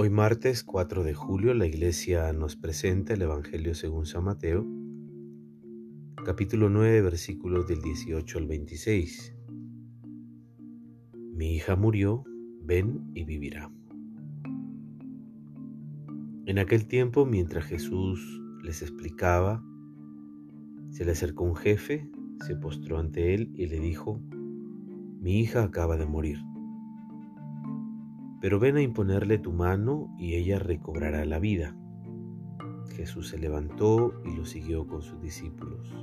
Hoy martes 4 de julio la iglesia nos presenta el Evangelio según San Mateo, capítulo 9 versículos del 18 al 26. Mi hija murió, ven y vivirá. En aquel tiempo, mientras Jesús les explicaba, se le acercó un jefe, se postró ante él y le dijo, mi hija acaba de morir pero ven a imponerle tu mano y ella recobrará la vida. Jesús se levantó y lo siguió con sus discípulos.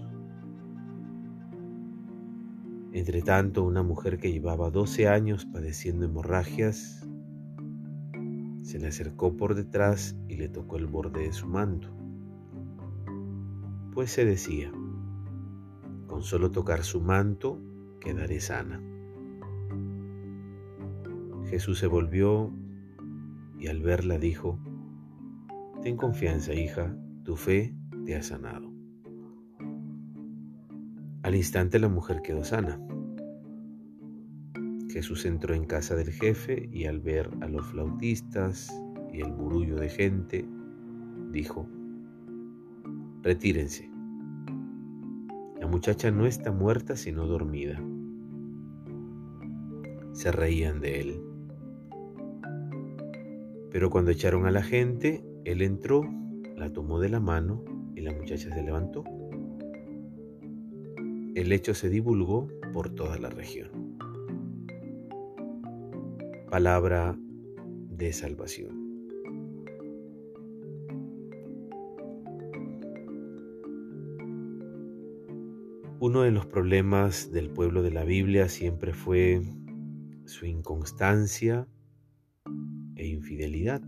Entre tanto, una mujer que llevaba 12 años padeciendo hemorragias se le acercó por detrás y le tocó el borde de su manto. Pues se decía, con solo tocar su manto quedaré sana. Jesús se volvió y al verla dijo, Ten confianza, hija, tu fe te ha sanado. Al instante la mujer quedó sana. Jesús entró en casa del jefe y al ver a los flautistas y el burullo de gente, dijo, Retírense. La muchacha no está muerta sino dormida. Se reían de él. Pero cuando echaron a la gente, él entró, la tomó de la mano y la muchacha se levantó. El hecho se divulgó por toda la región. Palabra de salvación. Uno de los problemas del pueblo de la Biblia siempre fue su inconstancia infidelidad.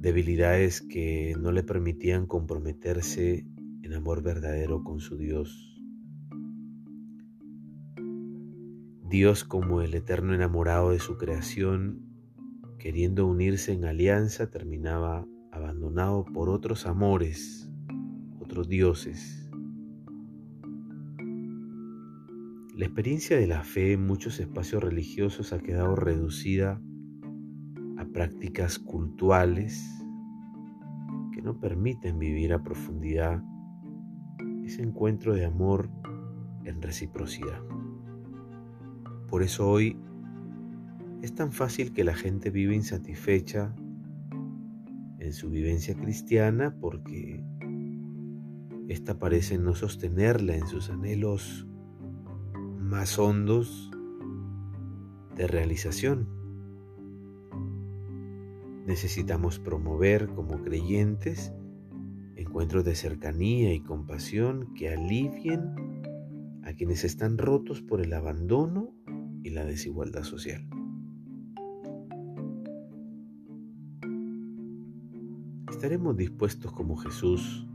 Debilidades que no le permitían comprometerse en amor verdadero con su Dios. Dios como el eterno enamorado de su creación, queriendo unirse en alianza, terminaba abandonado por otros amores, otros dioses La experiencia de la fe en muchos espacios religiosos ha quedado reducida prácticas cultuales que no permiten vivir a profundidad ese encuentro de amor en reciprocidad. Por eso hoy es tan fácil que la gente vive insatisfecha en su vivencia cristiana porque esta parece no sostenerla en sus anhelos más hondos de realización. Necesitamos promover como creyentes encuentros de cercanía y compasión que alivien a quienes están rotos por el abandono y la desigualdad social. ¿Estaremos dispuestos como Jesús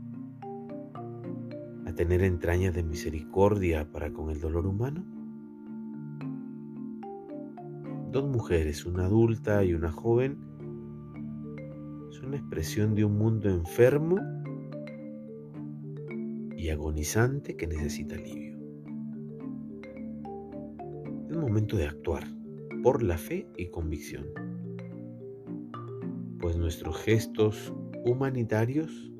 tener entrañas de misericordia para con el dolor humano? Dos mujeres, una adulta y una joven, la expresión de un mundo enfermo y agonizante que necesita alivio. Es momento de actuar por la fe y convicción, pues nuestros gestos humanitarios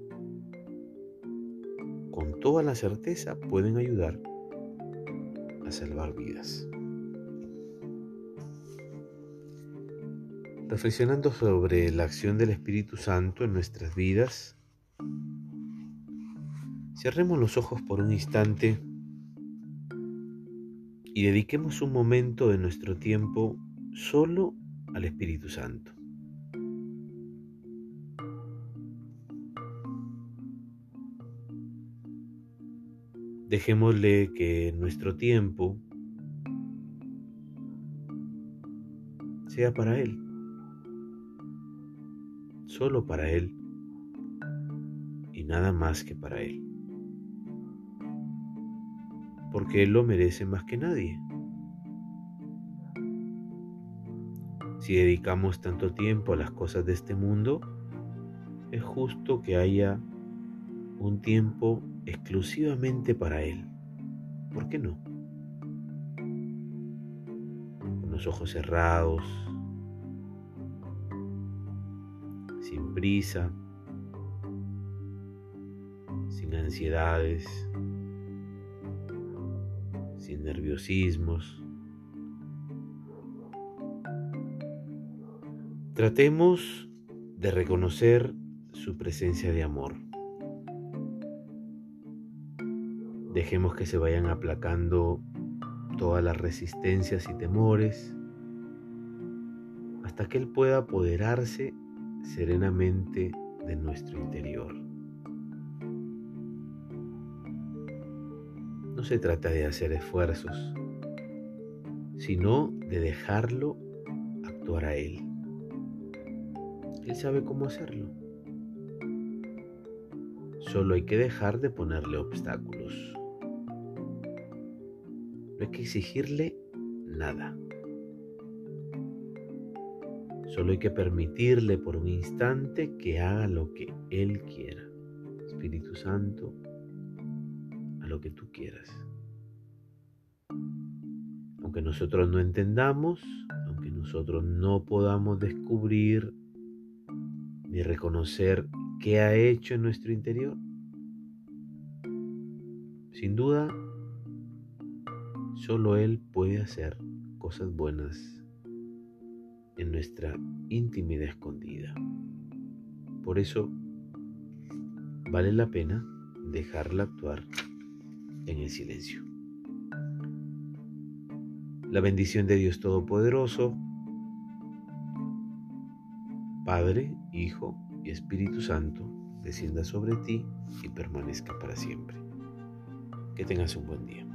con toda la certeza pueden ayudar a salvar vidas. Reflexionando sobre la acción del Espíritu Santo en nuestras vidas, cerremos los ojos por un instante y dediquemos un momento de nuestro tiempo solo al Espíritu Santo. Dejémosle que nuestro tiempo sea para Él, solo para Él y nada más que para Él, porque Él lo merece más que nadie. Si dedicamos tanto tiempo a las cosas de este mundo, es justo que haya un tiempo exclusivamente para Él. ¿Por qué no? Con los ojos cerrados, sin prisa, sin ansiedades, sin nerviosismos. Tratemos de reconocer su presencia de amor. Dejemos que se vayan aplacando todas las resistencias y temores hasta que Él pueda apoderarse serenamente de nuestro interior. No se trata de hacer esfuerzos, sino de dejarlo actuar a Él. Él sabe cómo hacerlo. Solo hay que dejar de ponerle obstáculos. No hay que exigirle nada. Solo hay que permitirle por un instante que haga lo que Él quiera. Espíritu Santo, a lo que tú quieras. Aunque nosotros no entendamos, aunque nosotros no podamos descubrir ni reconocer qué ha hecho en nuestro interior, sin duda Solo Él puede hacer cosas buenas en nuestra intimidad escondida. Por eso vale la pena dejarla actuar en el silencio. La bendición de Dios Todopoderoso, Padre, Hijo y Espíritu Santo, descienda sobre ti y permanezca para siempre. Que tengas un buen día.